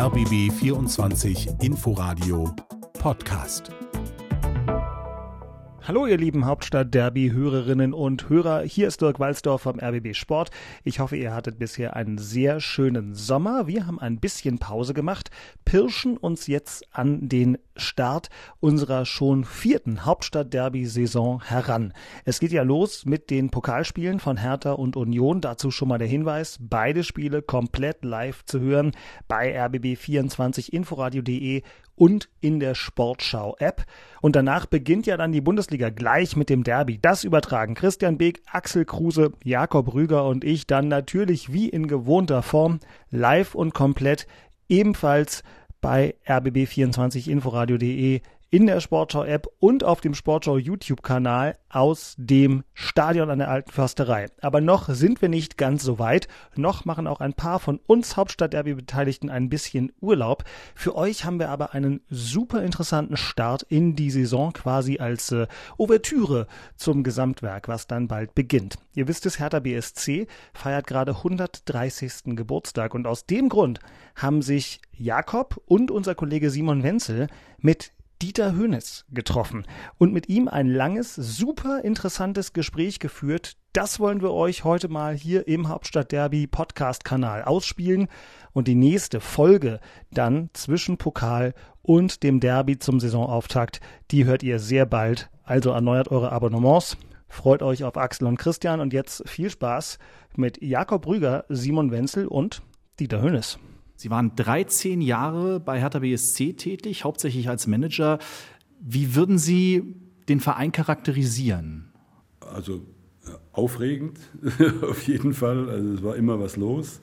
RBB 24 Inforadio Podcast. Hallo ihr lieben Hauptstadt-Derby-Hörerinnen und Hörer, hier ist Dirk Walzdorf vom RBB Sport. Ich hoffe, ihr hattet bisher einen sehr schönen Sommer. Wir haben ein bisschen Pause gemacht, pirschen uns jetzt an den Start unserer schon vierten Hauptstadt-Derby-Saison heran. Es geht ja los mit den Pokalspielen von Hertha und Union. Dazu schon mal der Hinweis, beide Spiele komplett live zu hören bei rbb24inforadio.de und in der Sportschau-App. Und danach beginnt ja dann die Bundesliga gleich mit dem Derby. Das übertragen Christian Beek, Axel Kruse, Jakob Rüger und ich dann natürlich wie in gewohnter Form live und komplett ebenfalls bei rbb24inforadio.de in der Sportschau-App und auf dem Sportschau-YouTube-Kanal aus dem Stadion an der Alten Försterei. Aber noch sind wir nicht ganz so weit. Noch machen auch ein paar von uns Hauptstadt-Derby-Beteiligten ein bisschen Urlaub. Für euch haben wir aber einen super interessanten Start in die Saison quasi als äh, Ouvertüre zum Gesamtwerk, was dann bald beginnt. Ihr wisst es, Hertha BSC feiert gerade 130. Geburtstag und aus dem Grund haben sich Jakob und unser Kollege Simon Wenzel mit Dieter Hönes getroffen und mit ihm ein langes, super interessantes Gespräch geführt. Das wollen wir euch heute mal hier im Hauptstadt Derby Podcast Kanal ausspielen und die nächste Folge dann zwischen Pokal und dem Derby zum Saisonauftakt, die hört ihr sehr bald. Also erneuert eure Abonnements. Freut euch auf Axel und Christian und jetzt viel Spaß mit Jakob Rüger, Simon Wenzel und Dieter Hönes. Sie waren 13 Jahre bei Hertha BSC tätig, hauptsächlich als Manager. Wie würden Sie den Verein charakterisieren? Also äh, aufregend, auf jeden Fall. Also es war immer was los.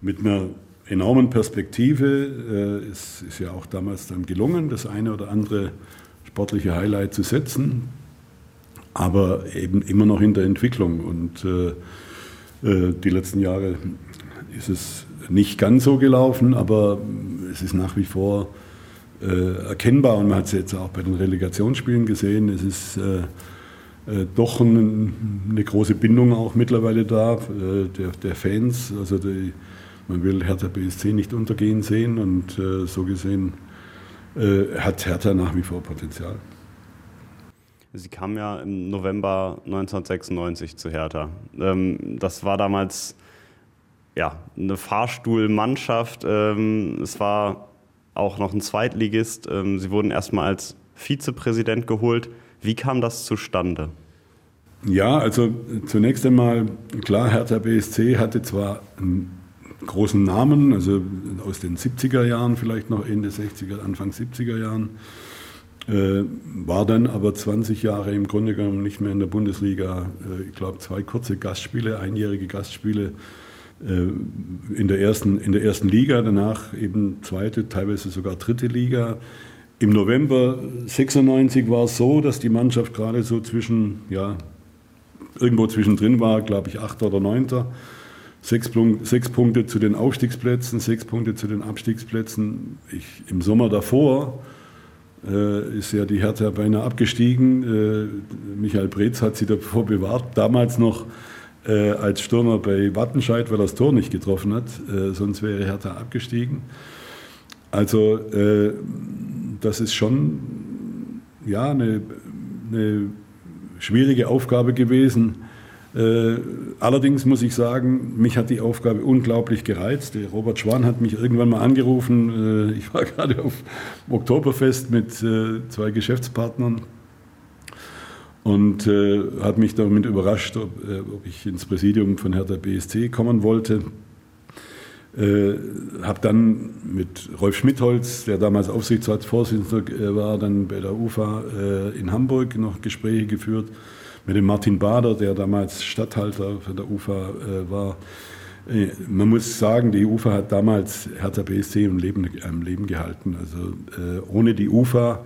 Mit einer enormen Perspektive. Äh, es ist ja auch damals dann gelungen, das eine oder andere sportliche Highlight zu setzen, aber eben immer noch in der Entwicklung. Und äh, die letzten Jahre ist es nicht ganz so gelaufen, aber es ist nach wie vor äh, erkennbar und man hat es jetzt auch bei den Relegationsspielen gesehen. Es ist äh, äh, doch ein, eine große Bindung auch mittlerweile da äh, der, der, Fans. Also die, man will Hertha BSC nicht untergehen sehen und äh, so gesehen hat Hertha nach wie vor Potenzial. Sie kam ja im November 1996 zu Hertha. Ähm, das war damals ja, eine Fahrstuhlmannschaft. Ähm, es war auch noch ein Zweitligist. Ähm, sie wurden erstmal als Vizepräsident geholt. Wie kam das zustande? Ja, also zunächst einmal, klar, Hertha BSC hatte zwar einen großen Namen, also aus den 70er Jahren, vielleicht noch Ende 60er, Anfang 70er Jahren, äh, war dann aber 20 Jahre im Grunde genommen nicht mehr in der Bundesliga. Äh, ich glaube, zwei kurze Gastspiele, einjährige Gastspiele in der, ersten, in der ersten Liga, danach eben zweite, teilweise sogar dritte Liga. Im November 96 war es so, dass die Mannschaft gerade so zwischen, ja, irgendwo zwischendrin war, glaube ich, achter oder neunter. Sechs, sechs, Punkte zu den Aufstiegsplätzen, sechs Punkte zu den Abstiegsplätzen. Ich, Im Sommer davor äh, ist ja die Hertha beinahe abgestiegen. Äh, Michael Breetz hat sie davor bewahrt. Damals noch äh, als Stürmer bei Wattenscheid, weil er das Tor nicht getroffen hat. Äh, sonst wäre Hertha abgestiegen. Also äh, das ist schon ja, eine, eine schwierige Aufgabe gewesen. Äh, allerdings muss ich sagen, mich hat die Aufgabe unglaublich gereizt. Robert Schwan hat mich irgendwann mal angerufen. Äh, ich war gerade auf Oktoberfest mit äh, zwei Geschäftspartnern und äh, hat mich damit überrascht, ob, äh, ob, ich ins Präsidium von Hertha BSC kommen wollte. Äh, habe dann mit Rolf Schmidholz, der damals Aufsichtsratsvorsitzender äh, war, dann bei der UFA äh, in Hamburg noch Gespräche geführt, mit dem Martin Bader, der damals Stadthalter von der UFA äh, war. Man muss sagen, die UFA hat damals Hertha BSC am Leben, am Leben gehalten. Also ohne die UFA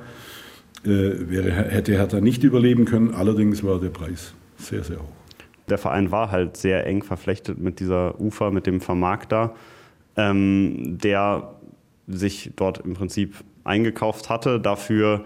wäre, hätte Hertha nicht überleben können. Allerdings war der Preis sehr, sehr hoch. Der Verein war halt sehr eng verflechtet mit dieser UFA, mit dem Vermarkter, ähm, der sich dort im Prinzip eingekauft hatte, dafür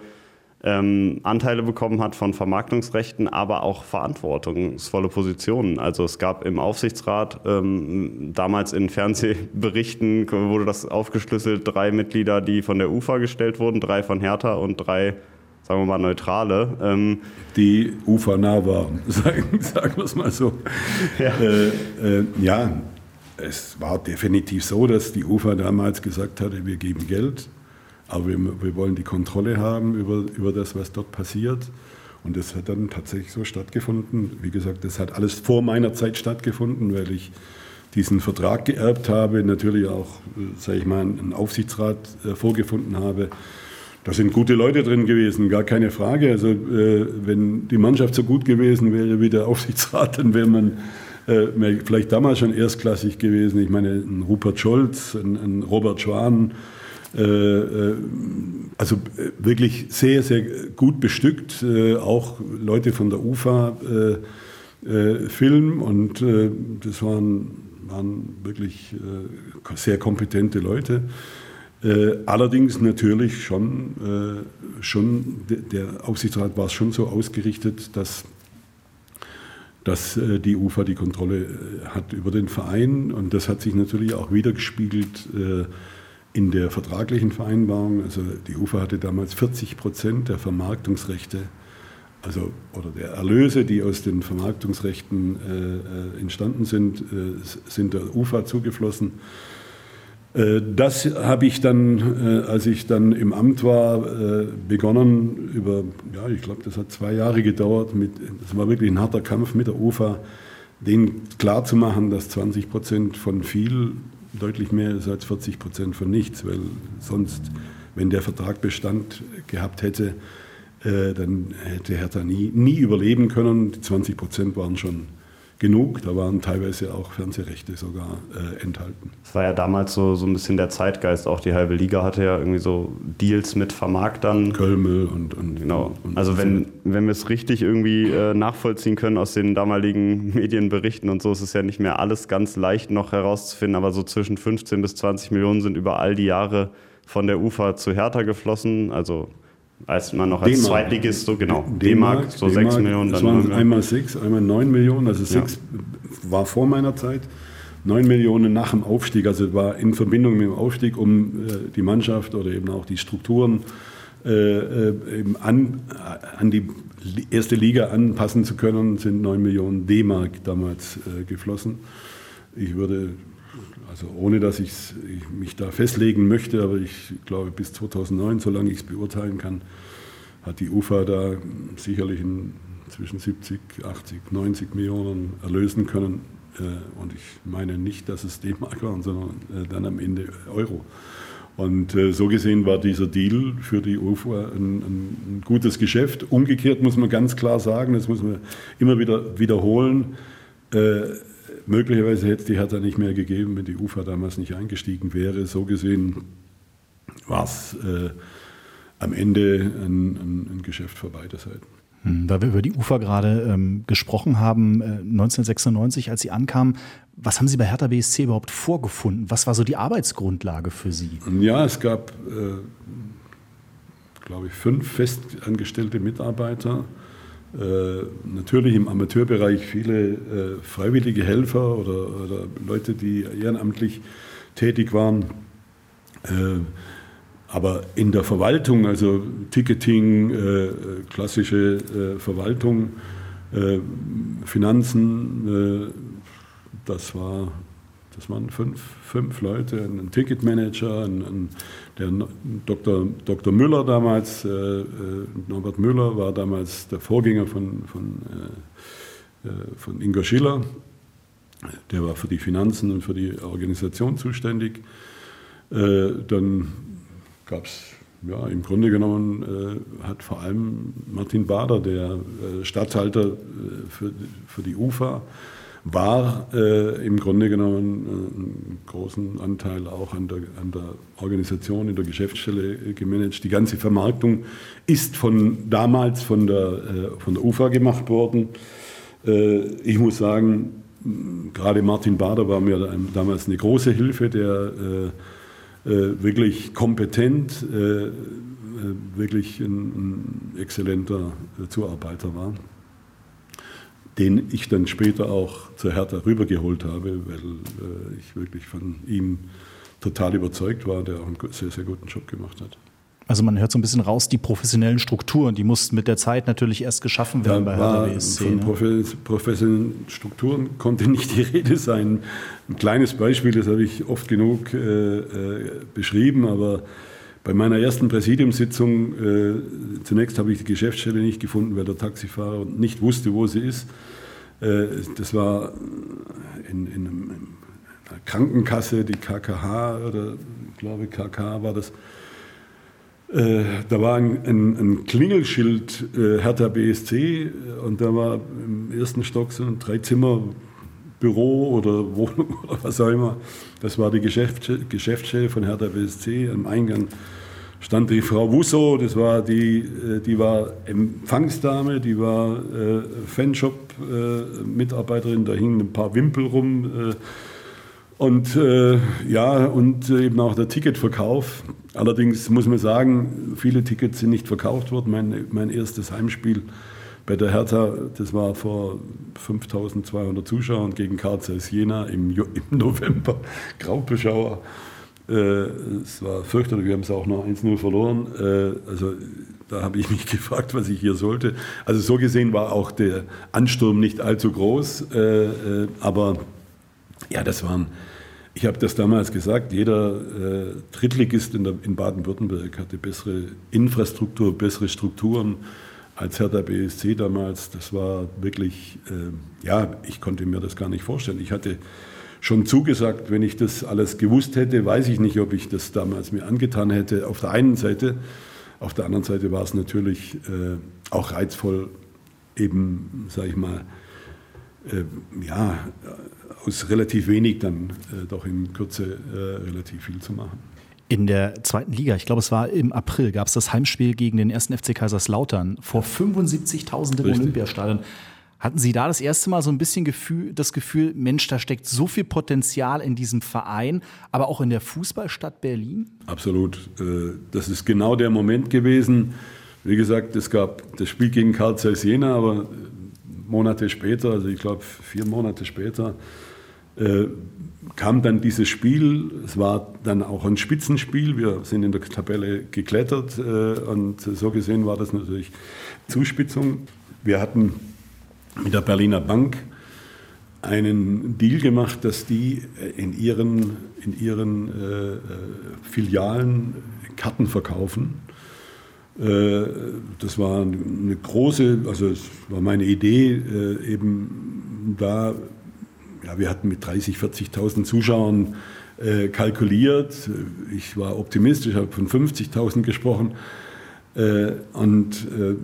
ähm, Anteile bekommen hat von Vermarktungsrechten, aber auch verantwortungsvolle Positionen. Also es gab im Aufsichtsrat ähm, damals in Fernsehberichten wurde das aufgeschlüsselt, drei Mitglieder, die von der UFA gestellt wurden, drei von Hertha und drei sagen wir mal, neutrale. Ähm, die UFA-nah waren, sagen, sagen wir es mal so. Ja. Äh, äh, ja, es war definitiv so, dass die UFA damals gesagt hatte, wir geben Geld, aber wir, wir wollen die Kontrolle haben über, über das, was dort passiert. Und das hat dann tatsächlich so stattgefunden. Wie gesagt, das hat alles vor meiner Zeit stattgefunden, weil ich diesen Vertrag geerbt habe, natürlich auch, äh, sage ich mal, einen Aufsichtsrat äh, vorgefunden habe. Da sind gute Leute drin gewesen, gar keine Frage. Also äh, wenn die Mannschaft so gut gewesen wäre wie der Aufsichtsrat, dann wäre man äh, vielleicht damals schon erstklassig gewesen. Ich meine, ein Rupert Scholz, ein, ein Robert Schwan, äh, äh, also äh, wirklich sehr, sehr gut bestückt, auch Leute von der UFA Film und das waren, waren wirklich sehr kompetente Leute. Allerdings natürlich schon, schon der Aufsichtsrat war schon so ausgerichtet, dass dass die UFA die Kontrolle hat über den Verein und das hat sich natürlich auch wiedergespiegelt in der vertraglichen Vereinbarung, also die UFA hatte damals 40 Prozent der Vermarktungsrechte, also oder der Erlöse, die aus den Vermarktungsrechten äh, äh entstanden sind, äh, sind der UFA zugeflossen. Äh, das habe ich dann, äh, als ich dann im Amt war, äh, begonnen über, ja, ich glaube, das hat zwei Jahre gedauert. Mit, das war wirklich ein harter Kampf mit der UFA, denen klarzumachen, dass 20 Prozent von viel deutlich mehr ist als 40 Prozent von nichts, weil sonst, wenn der Vertrag Bestand gehabt hätte, dann hätte Hertha nie, nie überleben können. Die 20 Prozent waren schon genug. Da waren teilweise auch Fernsehrechte sogar äh, enthalten. Das war ja damals so, so ein bisschen der Zeitgeist. Auch die halbe Liga hatte ja irgendwie so Deals mit Vermarktern. Kölmel und, und genau. Und, also wenn, wenn wir es richtig irgendwie äh, nachvollziehen können aus den damaligen Medienberichten und so, ist es ja nicht mehr alles ganz leicht noch herauszufinden, aber so zwischen 15 bis 20 Millionen sind über all die Jahre von der UFA zu Hertha geflossen. Also als man noch als Zweitligist, so genau, D-Mark, so 6 Millionen. Das waren einmal 6, einmal 9 Millionen, also 6 ja. war vor meiner Zeit. 9 Millionen nach dem Aufstieg, also war in Verbindung mit dem Aufstieg, um äh, die Mannschaft oder eben auch die Strukturen äh, äh eben an, an die erste Liga anpassen zu können, sind 9 Millionen D-Mark damals äh, geflossen. Ich würde also ohne dass ich mich da festlegen möchte, aber ich glaube bis 2009, solange ich es beurteilen kann, hat die UFA da sicherlich zwischen 70, 80, 90 Millionen erlösen können. Äh, und ich meine nicht, dass es D-Mark waren, sondern äh, dann am Ende Euro. Und äh, so gesehen war dieser Deal für die UFA ein, ein, gutes Geschäft. Umgekehrt muss man ganz klar sagen, das muss man immer wieder wiederholen möglicherweise hätte es die Hertha nicht mehr gegeben, wenn die UFA damals nicht eingestiegen wäre. So gesehen war es äh, am Ende ein, ein, ein, Geschäft für beide Seiten. Hm, da wir über die UFA gerade ähm, gesprochen haben, äh, 1996, als Sie ankamen, was haben Sie bei Hertha BSC überhaupt vorgefunden? Was war so die Arbeitsgrundlage für Sie? Ja, es gab, äh, glaube ich, fünf festangestellte Mitarbeiter natürlich im Amateurbereich viele äh, freiwillige Helfer oder, oder, Leute, die ehrenamtlich tätig waren. Äh, aber in der Verwaltung, also Ticketing, äh, klassische äh, Verwaltung, äh, Finanzen, das war das waren fünf, fünf Leute, ein Ticketmanager, ein, ein, der Dr. Dr. Müller damals, äh, äh, Norbert Müller war damals der Vorgänger von, von, äh, äh, von Ingo Schiller. Der war für die Finanzen und für die Organisation zuständig. Äh, dann gab es, ja, im Grunde genommen äh, hat vor allem Martin Bader, der Stadthalter für, für die UFA, war äh, im Grunde genommen äh, einen großen Anteil auch an der, an der Organisation in der Geschäftsstelle äh, gemanagt. Die ganze Vermarktung ist von damals von der, äh, von der UFA gemacht worden. Äh, ich muss sagen, gerade Martin Bader war mir damals eine große Hilfe, der wirklich kompetent, wirklich ein, ein exzellenter Zuarbeiter war, den ich dann später auch zur Hertha rübergeholt habe, weil äh, ich wirklich von ihm total überzeugt war, der auch einen sehr, sehr guten Job gemacht hat. Also man hört so ein bisschen raus, die professionellen Strukturen, die mussten mit der Zeit natürlich erst geschaffen werden da bei Hertha BSC. Von ne? professionellen Strukturen konnte nicht die Rede sein. Ein kleines Beispiel, das habe ich oft genug äh, äh, beschrieben, aber bei meiner ersten Präsidiumssitzung, äh, zunächst habe ich die Geschäftsstelle nicht gefunden, weil der Taxifahrer nicht wusste, wo sie ist. Äh, das war in, in, einer Krankenkasse, die KKH, oder ich glaube KK war das. Äh, da war ein, ein, ein Klingelschild äh, Hertha BSC und da war im ersten Stock so ein Dreizimmerbüro oder Wohnung oder was auch immer. Das war die Geschäftsstelle von Hertha BSC. Am Eingang stand die Frau Wusso, das war die, äh, die war Empfangsdame, die war äh, Fanshop-Mitarbeiterin, da hingen ein paar Wimpel rum. Äh, und äh, ja, und eben auch der Ticketverkauf. Allerdings muss man sagen, viele Tickets sind nicht verkauft worden. Mein, mein erstes Heimspiel bei der Hertha, das war vor 5200 Zuschauern gegen Karl Jena im, im November, Graubeschauer. Äh, es war fürchterlich, wir haben es auch noch 1-0 verloren. Äh, also da habe ich mich gefragt, was ich hier sollte. Also so gesehen war auch der Ansturm nicht allzu groß, äh, äh aber ja, das waren ich habe das damals gesagt, jeder äh, Drittligist in, in Baden-Württemberg hatte bessere Infrastruktur, bessere Strukturen als Hertha BSC damals. Das war wirklich, äh, ja, ich konnte mir das gar nicht vorstellen. Ich hatte schon zugesagt, wenn ich das alles gewusst hätte, weiß ich nicht, ob ich das damals mir angetan hätte. Auf der einen Seite, auf der anderen Seite war es natürlich äh, auch reizvoll, eben, sage ich mal, äh, ja, aus relativ wenig dann äh, doch in Kürze äh, relativ viel zu machen. In der zweiten Liga, ich glaube, es war im April, gab es das Heimspiel gegen den ersten FC Kaiserslautern vor 75.000 im Olympiastadion. Hatten Sie da das erste Mal so ein bisschen Gefühl, das Gefühl, Mensch, da steckt so viel Potenzial in diesem Verein, aber auch in der Fußballstadt Berlin? Absolut. Äh, das ist genau der Moment gewesen. Wie gesagt, es gab das Spiel gegen Karl Zeiss Jena, aber Monate später, also ich glaube vier Monate später, äh, kam dann dieses Spiel. Es war dann auch ein Spitzenspiel. Wir sind in der Tabelle geklettert äh, und so gesehen war das natürlich Zuspitzung. Wir hatten mit der Berliner Bank einen Deal gemacht, dass die in ihren, in ihren äh, Filialen Karten verkaufen. Äh, das war eine große, also es war meine Idee, äh, eben da ja, wir hatten mit 30, 40.000 Zuschauern äh, kalkuliert. Ich war optimistisch, habe von 50.000 gesprochen. Äh, und äh,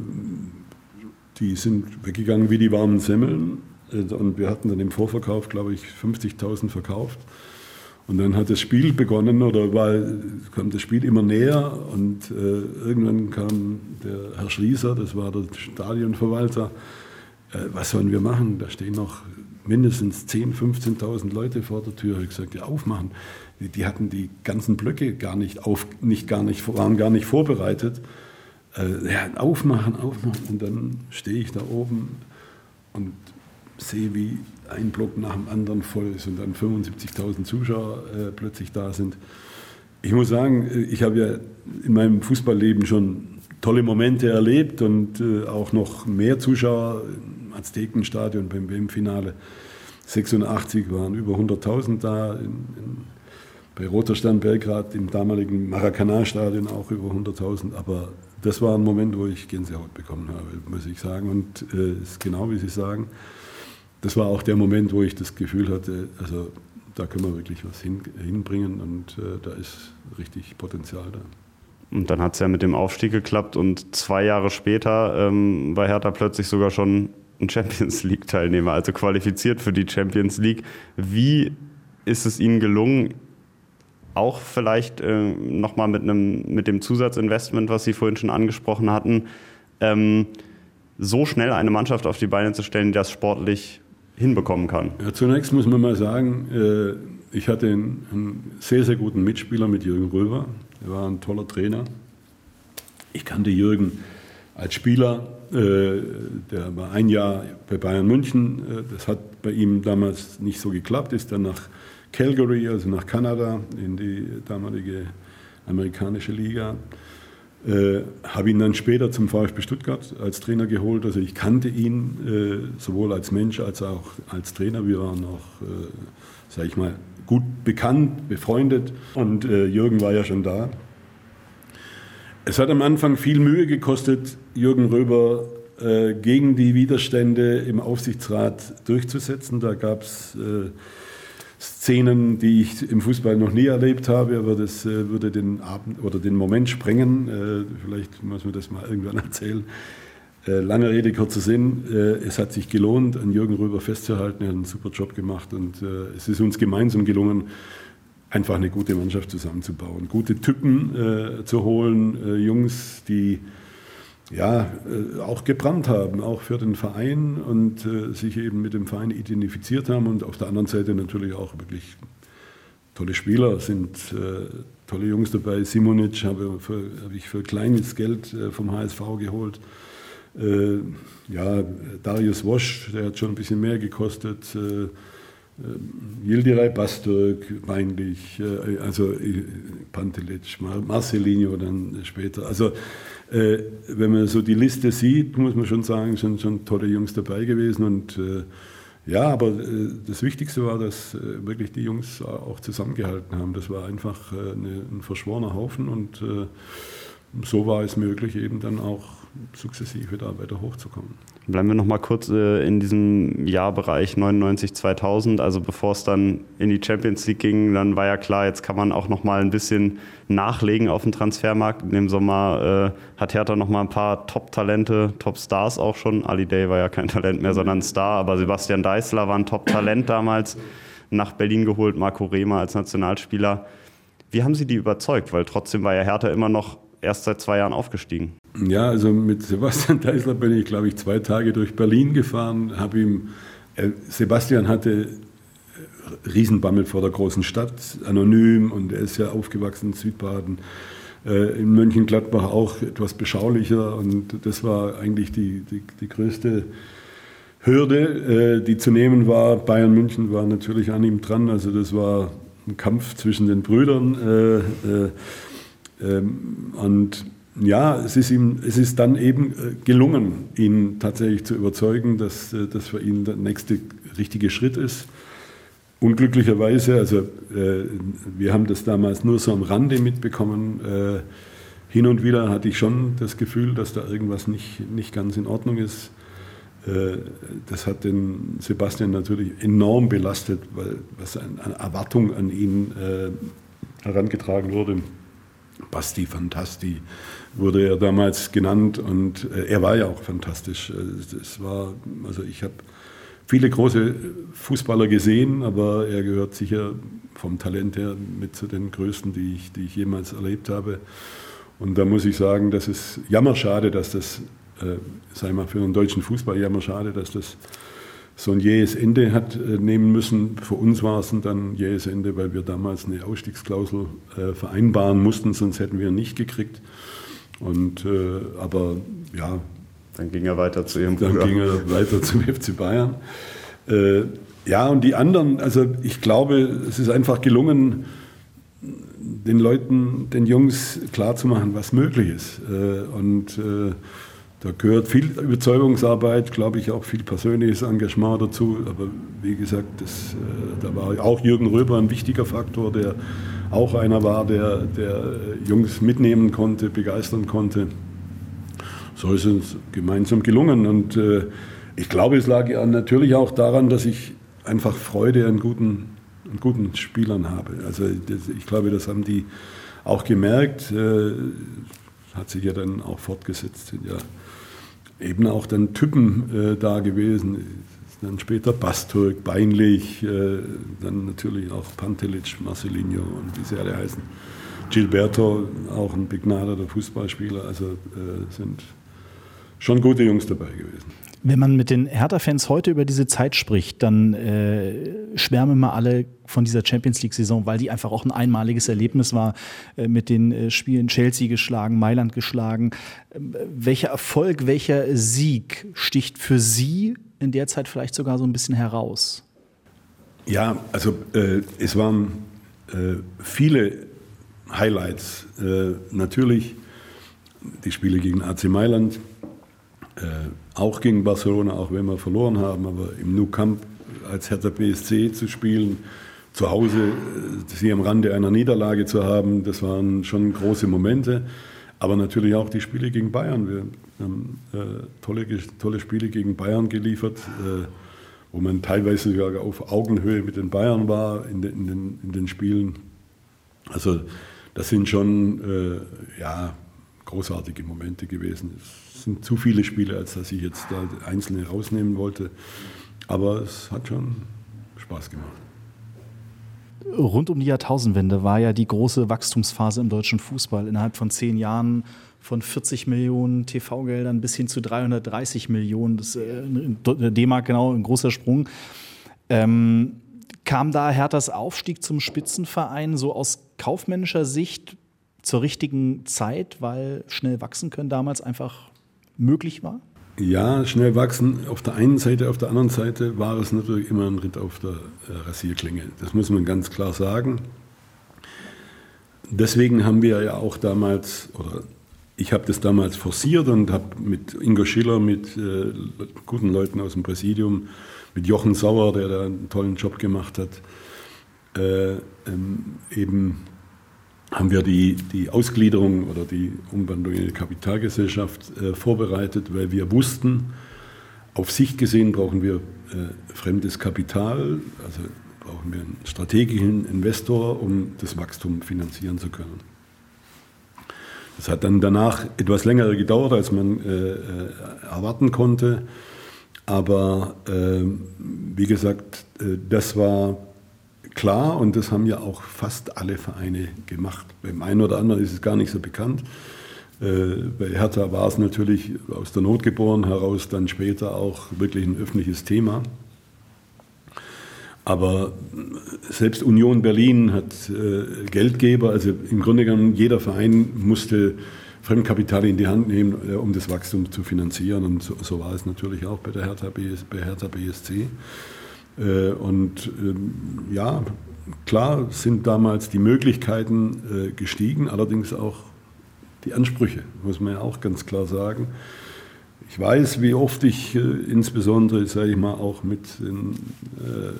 die sind weggegangen wie die warmen Semmeln. Äh, und wir hatten dann im Vorverkauf, glaube ich, 50.000 verkauft. Und dann hat das Spiel begonnen oder war, kam das Spiel immer näher und äh, irgendwann kam der Herr Schließer, das war der Stadionverwalter, äh, was sollen wir machen? Da stehen noch mindestens 10.000, 15.000 Leute vor der Tür. Ich habe gesagt, ja, aufmachen. Die, die, hatten die ganzen Blöcke gar nicht auf, nicht gar nicht, waren gar nicht vorbereitet. Äh, ja, aufmachen, aufmachen. Und dann stehe ich da oben und sehe, wie ein Block nach dem anderen voll ist und dann 75.000 Zuschauer äh, plötzlich da sind. Ich muss sagen, äh, ich habe ja in meinem Fußballleben schon tolle Momente erlebt und äh, auch noch mehr Zuschauer Aztekenstadion beim WM-Finale 86 waren über 100.000 da. In, in, bei Roter Stern Belgrad im damaligen Maracanã-Stadion auch über 100.000. Aber das war ein Moment, wo ich Gänsehaut bekommen habe, muss ich sagen. Und es äh, ist genau wie Sie sagen, das war auch der Moment, wo ich das Gefühl hatte, also da können wir wirklich was hin, hinbringen und äh, da ist richtig Potenzial da. Und dann hat es ja mit dem Aufstieg geklappt und zwei Jahre später ähm, war Hertha plötzlich sogar schon ein Champions League-Teilnehmer, also qualifiziert für die Champions League. Wie ist es Ihnen gelungen, auch vielleicht äh, nochmal mit, mit dem Zusatzinvestment, was Sie vorhin schon angesprochen hatten, ähm, so schnell eine Mannschaft auf die Beine zu stellen, die das sportlich hinbekommen kann. Ja, zunächst muss man mal sagen, äh, ich hatte einen, einen, sehr, sehr guten Mitspieler mit Jürgen Röber. Er war ein toller Trainer. Ich kannte Jürgen als Spieler. Äh, der war ein Jahr bei Bayern München. Äh, das hat bei ihm damals nicht so geklappt, ist dann nach Calgary, also nach Kanada, in die damalige amerikanische Liga. Äh, habe ihn dann später zum VfB Stuttgart als Trainer geholt. Also ich kannte ihn sowohl als Mensch als auch als Trainer. Wir waren auch, äh, sage ich mal, gut bekannt, befreundet und Jürgen war ja schon da. Es hat am Anfang viel Mühe gekostet, Jürgen Röber äh, gegen die Widerstände im Aufsichtsrat durchzusetzen. Da gab es äh, Szenen, die ich im Fußball noch nie erlebt habe, aber das äh, würde den Abend oder den Moment sprengen. Äh, vielleicht muss man das mal irgendwann erzählen. Äh, lange Rede, kurzer Sinn. Äh, es hat sich gelohnt, an Jürgen Röber festzuhalten. Er hat einen super Job gemacht und es ist uns gemeinsam gelungen, einfach eine gute Mannschaft zusammenzubauen, gute Typen äh, zu holen, Jungs, die ja, äh, auch gebrannt haben, auch für den Verein und äh, sich eben mit dem Verein identifiziert haben und auf der anderen Seite natürlich auch wirklich tolle Spieler, sind äh, tolle Jungs dabei. Simonic habe, habe ich für kleines Geld äh, vom HSV geholt. Äh, ja, Darius Wosch, der hat schon ein bisschen mehr gekostet. Äh, Yildiray Bastürk, Weinlich, also Pantelic, Marcelinho dann später. Also äh, wenn man so die Liste sieht, muss man schon sagen, sind schon tolle Jungs dabei gewesen. Und äh, ja, aber äh, das Wichtigste war, dass äh, wirklich die Jungs auch zusammengehalten haben. Das war einfach äh, ein verschworener Haufen und äh, so war es möglich, eben dann auch sukzessive da weiter hochzukommen. Bleiben wir noch mal kurz äh, in diesem Jahrbereich 99 2000, also bevor es dann in die Champions League ging, dann war ja klar, jetzt kann man auch noch mal ein bisschen nachlegen auf dem Transfermarkt. In dem Sommer äh, hat Hertha noch mal ein paar Top-Talente, Top-Stars auch schon. Ali Day war ja kein Talent mehr, sondern ein Star, aber Sebastian Deißler war ein Top-Talent damals nach Berlin geholt, Marco Rehmer als Nationalspieler. Wie haben Sie die überzeugt? Weil trotzdem war ja Hertha immer noch erst seit zwei Jahren aufgestiegen. Ja, also mit Sebastian Deisler bin ich, glaube ich, zwei Tage durch Berlin gefahren. Habe ihm, äh, Sebastian hatte äh, Riesenbammel vor der großen Stadt, anonym und er ist ja aufgewachsen in Südbaden. Äh, in Mönchengladbach auch etwas beschaulicher und das war eigentlich die, die, die größte Hürde, die zu nehmen war. Bayern München war natürlich an ihm dran, also das war ein Kampf zwischen den Brüdern. Ähm, und ja, es ist, ihm, es ist dann eben äh, gelungen, ihn tatsächlich zu überzeugen, dass äh, das für ihn der nächste richtige Schritt ist. Unglücklicherweise, also äh, wir haben das damals nur so am Rande mitbekommen. Äh, hin und wieder hatte ich schon das Gefühl, dass da irgendwas nicht, nicht ganz in Ordnung ist. Äh, das hat den Sebastian natürlich enorm belastet, weil was eine Erwartung an ihn äh, herangetragen wurde. Basti Fantasti wurde er damals genannt und äh, er war ja auch fantastisch. Äh, es war, also ich habe viele große Fußballer gesehen, aber er gehört sicher vom Talent her mit zu den größten, die ich, die ich jemals erlebt habe. Und da muss ich sagen, das ist jammerschade, dass das, äh, sei mal für den deutschen Fußball jammerschade, dass das so ein jähes Ende hat äh, nehmen müssen. Für uns war es dann ein jähes Ende, weil wir damals eine Ausstiegsklausel äh, vereinbaren mussten, sonst hätten wir ihn nicht gekriegt. Und, äh, aber ja. Dann ging er weiter zu Ihrem Bruder. Dann ging er weiter zum FC Bayern. Ja, und die anderen, also ich glaube, es ist einfach gelungen, den Leuten, den Jungs klarzumachen, was möglich ist. Und da gehört viel Überzeugungsarbeit, glaube ich, auch viel persönliches Engagement dazu. Aber wie gesagt, das, äh, da war auch Jürgen Röber ein wichtiger Faktor, der auch einer war, der, der Jungs mitnehmen konnte, begeistern konnte. So ist es gemeinsam gelungen. Und äh, ich glaube, es lag ja natürlich auch daran, dass ich einfach Freude an guten, an guten Spielern habe. Also das, ich glaube, das haben die auch gemerkt. Äh, hat sich ja dann auch fortgesetzt. Ja eben auch dann Typen äh, da gewesen. Dann später Basturk, Beinlich, äh, dann natürlich auch Pantelic, Marcelinho und wie sie alle heißen. Gilberto, auch ein begnadeter Fußballspieler. Also äh, sind schon gute Jungs dabei gewesen. Wenn man mit den Hertha-Fans heute über diese Zeit spricht, dann äh, schwärmen immer alle von dieser Champions League-Saison, weil die einfach auch ein einmaliges Erlebnis war, äh, mit den äh, Spielen Chelsea geschlagen, Mailand geschlagen. Äh, welcher Erfolg, welcher Sieg sticht für Sie in der Zeit vielleicht sogar so ein bisschen heraus? Ja, also äh, es waren äh, viele Highlights. natürlich die Spiele gegen AC Mailand, auch gegen Barcelona, auch wenn wir verloren haben, aber im Nou Camp als Hertha BSC zu spielen, zu Hause äh, sie am Rande einer Niederlage zu haben, das waren schon große Momente. Aber natürlich auch die Spiele gegen Bayern. Wir haben äh, tolle, tolle Spiele gegen Bayern geliefert, äh, wo man teilweise sogar auf Augenhöhe mit den Bayern war in, de, in, den, in den, Spielen. Also das sind schon äh, ja, großartige Momente gewesen. Es sind zu viele Spiele, als dass ich jetzt da einzelne rausnehmen wollte. Aber es hat schon Spaß gemacht. Rund um die Jahrtausendwende war ja die große Wachstumsphase im deutschen Fußball. Innerhalb von zehn Jahren von 40 Millionen TV-Geldern bis hin zu 330 Millionen. Das äh, D-Mark genau ein großer Sprung. Ähm, kam da Herthas Aufstieg zum Spitzenverein so aus kaufmännischer Sicht zur richtigen Zeit, weil schnell wachsen können damals einfach möglich war? Ja, schnell wachsen auf der einen Seite, auf der anderen Seite war es natürlich immer ein Ritt auf der äh, Rasierklinge. Das muss man ganz klar sagen. Deswegen haben wir ja auch damals, oder ich habe das damals forciert und habe mit Ingo Schiller, mit äh, guten Leuten aus dem Präsidium, mit Jochen Sauer, der da einen tollen Job gemacht hat, äh, ähm, eben haben wir die, die Ausgliederung oder die Umwandlung in eine Kapitalgesellschaft äh, vorbereitet, weil wir wussten, auf Sicht gesehen brauchen wir äh, fremdes Kapital, also brauchen wir einen strategischen Investor, um das Wachstum finanzieren zu können. Das hat dann danach etwas länger gedauert, als man äh, äh erwarten konnte. Aber ähm, wie gesagt, äh, das war klar und das haben ja auch fast alle Vereine gemacht. Beim einen oder anderen ist es gar nicht so bekannt. Äh, bei Hertha war es natürlich aus der Not geboren heraus, dann später auch wirklich ein öffentliches Thema. Aber selbst Union Berlin hat äh, Geldgeber, also im Grunde genommen jeder Verein musste Fremdkapital in die Hand nehmen, äh, um das Wachstum zu finanzieren. Und so, war es natürlich auch bei der Hertha, BS, bei Hertha BSC. Äh, und ähm, ja, klar sind damals die Möglichkeiten äh, gestiegen, allerdings auch die Ansprüche, muss man ja auch ganz klar sagen. Ich weiß, wie oft ich äh, insbesondere, sage ich mal, auch mit den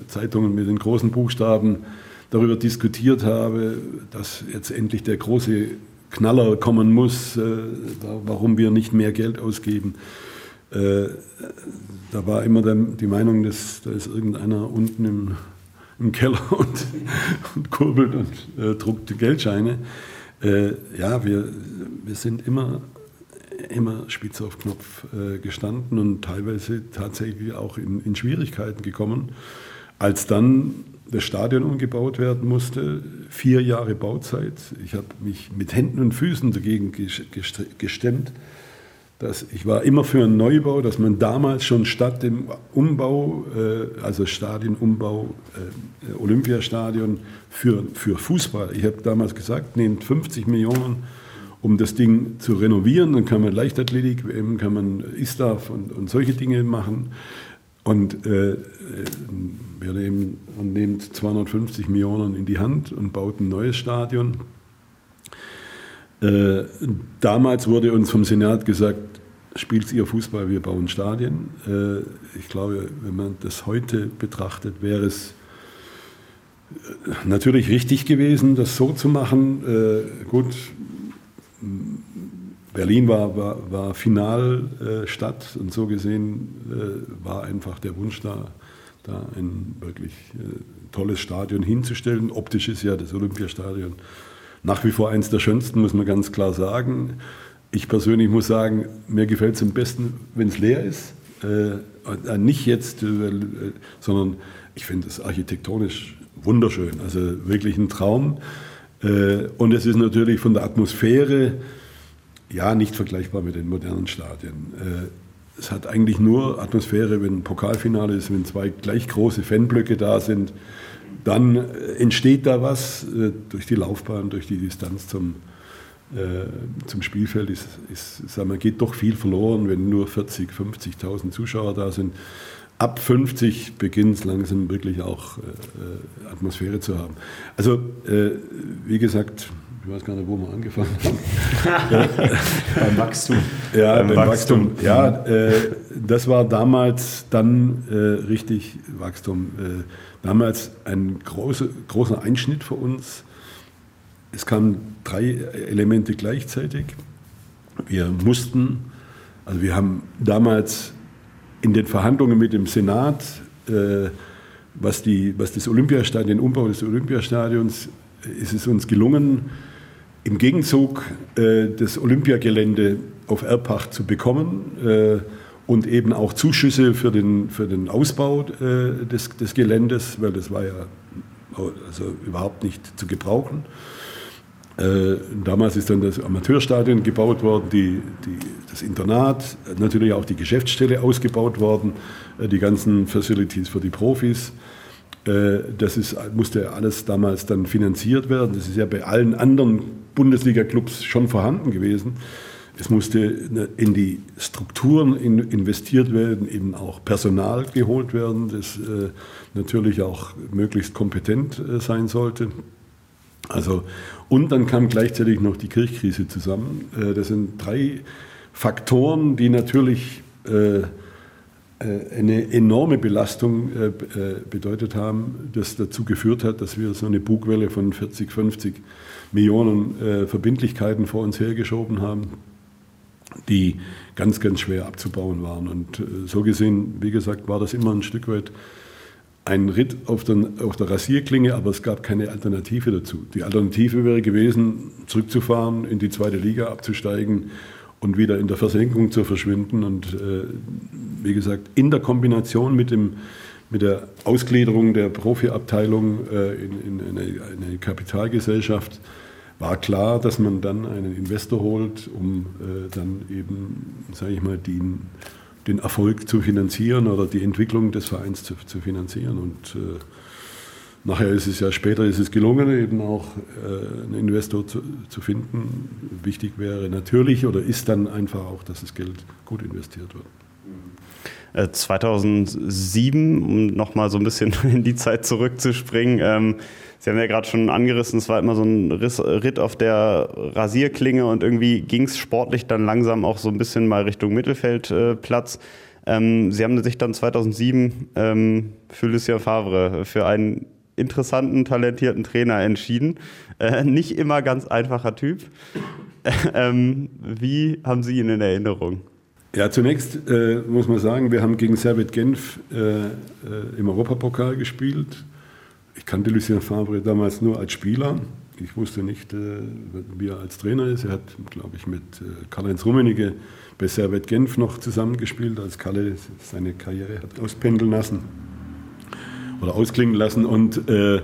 Zeitungen mit den großen Buchstaben darüber diskutiert habe, dass jetzt endlich der große Knaller kommen muss, warum wir nicht mehr Geld ausgeben. Äh, da war immer der, die Meinung, dass da ist irgendeiner unten im, im Keller und, und kurbelt und äh, druckt Geldscheine. Äh, ja, wir, wir sind immer, immer spitz auf Knopf äh, gestanden und teilweise tatsächlich auch in, in Schwierigkeiten gekommen. Als dann das Stadion umgebaut werden musste, vier Jahre Bauzeit. Ich habe mich mit Händen und Füßen dagegen gestemmt dass ich war immer für einen Neubau, dass man damals schon statt dem Umbau, äh, also Stadionumbau, äh, Olympiastadion für, für Fußball, ich habe damals gesagt, nehmt 50 Millionen, um das Ding zu renovieren, dann kann man Leichtathletik, eben kann man ISTAF und, und solche Dinge machen. Und äh, wir nehmen, man nimmt 250 Millionen in die Hand und baut ein neues Stadion. Äh, damals wurde uns vom Senat gesagt, spielt ihr Fußball, wir bauen Stadien. Äh, ich glaube, wenn man das heute betrachtet, wäre es äh, natürlich richtig gewesen, das so zu machen. Äh, gut, Berlin war, war, war Finalstadt und so gesehen war einfach der Wunsch da, da ein wirklich tolles Stadion hinzustellen. Optisch ist ja das Olympiastadion nach wie vor eins der schönsten, muss man ganz klar sagen. Ich persönlich muss sagen, mir gefällt es am besten, wenn es leer ist. Äh, nicht jetzt, äh, sondern ich finde es architektonisch wunderschön. Also wirklich ein Traum. Äh, und es ist natürlich von der Atmosphäre ja nicht vergleichbar mit den modernen Stadien. Äh, es hat eigentlich nur Atmosphäre, wenn ein Pokalfinale ist, wenn zwei gleich große Fanblöcke da sind. Dann äh, entsteht da was äh, durch die Laufbahn, durch die Distanz zum, äh, zum Spielfeld. Ist, ist, sagen wir, geht doch viel verloren, wenn nur 40, 50.000 Zuschauer da sind. Ab 50 beginnt es langsam wirklich auch äh, Atmosphäre zu haben. Also, äh, wie gesagt, ich weiß gar nicht, wo wir angefangen haben. beim Wachstum. Ja, beim, beim Wachstum. Wachstum. Ja, äh, das war damals dann äh, richtig Wachstum. Äh, damals ein große, großer Einschnitt für uns. Es kamen drei Elemente gleichzeitig. Wir mussten, also wir haben damals in den Verhandlungen mit dem Senat, äh, was, die, was das Olympiastadion, den Umbau des Olympiastadions, ist es uns gelungen, im Gegenzug äh, das Olympiagelände auf Erbpacht zu bekommen äh, und eben auch Zuschüsse für den, für den Ausbau äh, des, des Geländes, weil das war ja also überhaupt nicht zu gebrauchen. Äh, damals ist dann das Amateurstadion gebaut worden, die, die, das Internat, natürlich auch die Geschäftsstelle ausgebaut worden, äh, die ganzen Facilities für die Profis. Äh, das ist, musste alles damals dann finanziert werden. Das ist ja bei allen anderen Bundesliga-Clubs schon vorhanden gewesen. Es musste ne, in die Strukturen investiert werden, eben auch Personal geholt werden, das äh, natürlich auch möglichst kompetent äh, sein sollte. Also, und dann kam gleichzeitig noch die Kirchkrise zusammen. Das sind drei Faktoren, die natürlich äh, eine enorme Belastung äh, äh, bedeutet haben, das dazu geführt hat, dass wir so eine Bugwelle von 40, 50 Millionen Verbindlichkeiten vor uns hergeschoben haben, die ganz, ganz schwer abzubauen waren. Und so gesehen, wie gesagt, war das immer ein Stück weit ein Ritt auf, den, auf der Rasierklinge, aber es gab keine Alternative dazu. Die Alternative wäre gewesen, zurückzufahren, in die zweite Liga abzusteigen und wieder in der Versenkung zu verschwinden. Und äh, wie gesagt, in der Kombination mit, dem, mit der Ausgliederung der Profiabteilung äh, in, in eine, eine, Kapitalgesellschaft war klar, dass man dann einen Investor holt, um äh, dann eben, sage ich mal, den, den Erfolg zu finanzieren oder die Entwicklung des Vereins zu, zu finanzieren. Und äh, Nachher ist es ja später ist es gelungen, eben auch äh, einen Investor zu, zu, finden. Wichtig wäre natürlich oder ist dann einfach auch, dass das Geld gut investiert wird. 2007, äh, um nochmal so ein bisschen in die Zeit zurückzuspringen, ähm, Sie haben ja gerade schon angerissen, es war immer so ein Ritt auf der Rasierklinge und irgendwie ging es sportlich dann langsam auch so ein bisschen mal Richtung Mittelfeldplatz. Ähm, Sie haben sich dann 2007 ähm, für Lucien Favre, für einen interessanten, talentierten Trainer entschieden. Äh, nicht immer ganz einfacher Typ. ähm, wie haben Sie ihn in Erinnerung? Ja, zunächst äh, muss man sagen, wir haben gegen Servet Genf äh, äh im Europapokal gespielt. Ich kannte Lucien Favre damals nur als Spieler. Ich wusste nicht, äh, wie er als Trainer ist. Er hat, glaube ich, mit äh, Karl-Heinz Rummenigge bei Servet Genf noch zusammengespielt, als Kalle seine Karriere hat auspendeln lassen oder ausklingen lassen und äh, äh,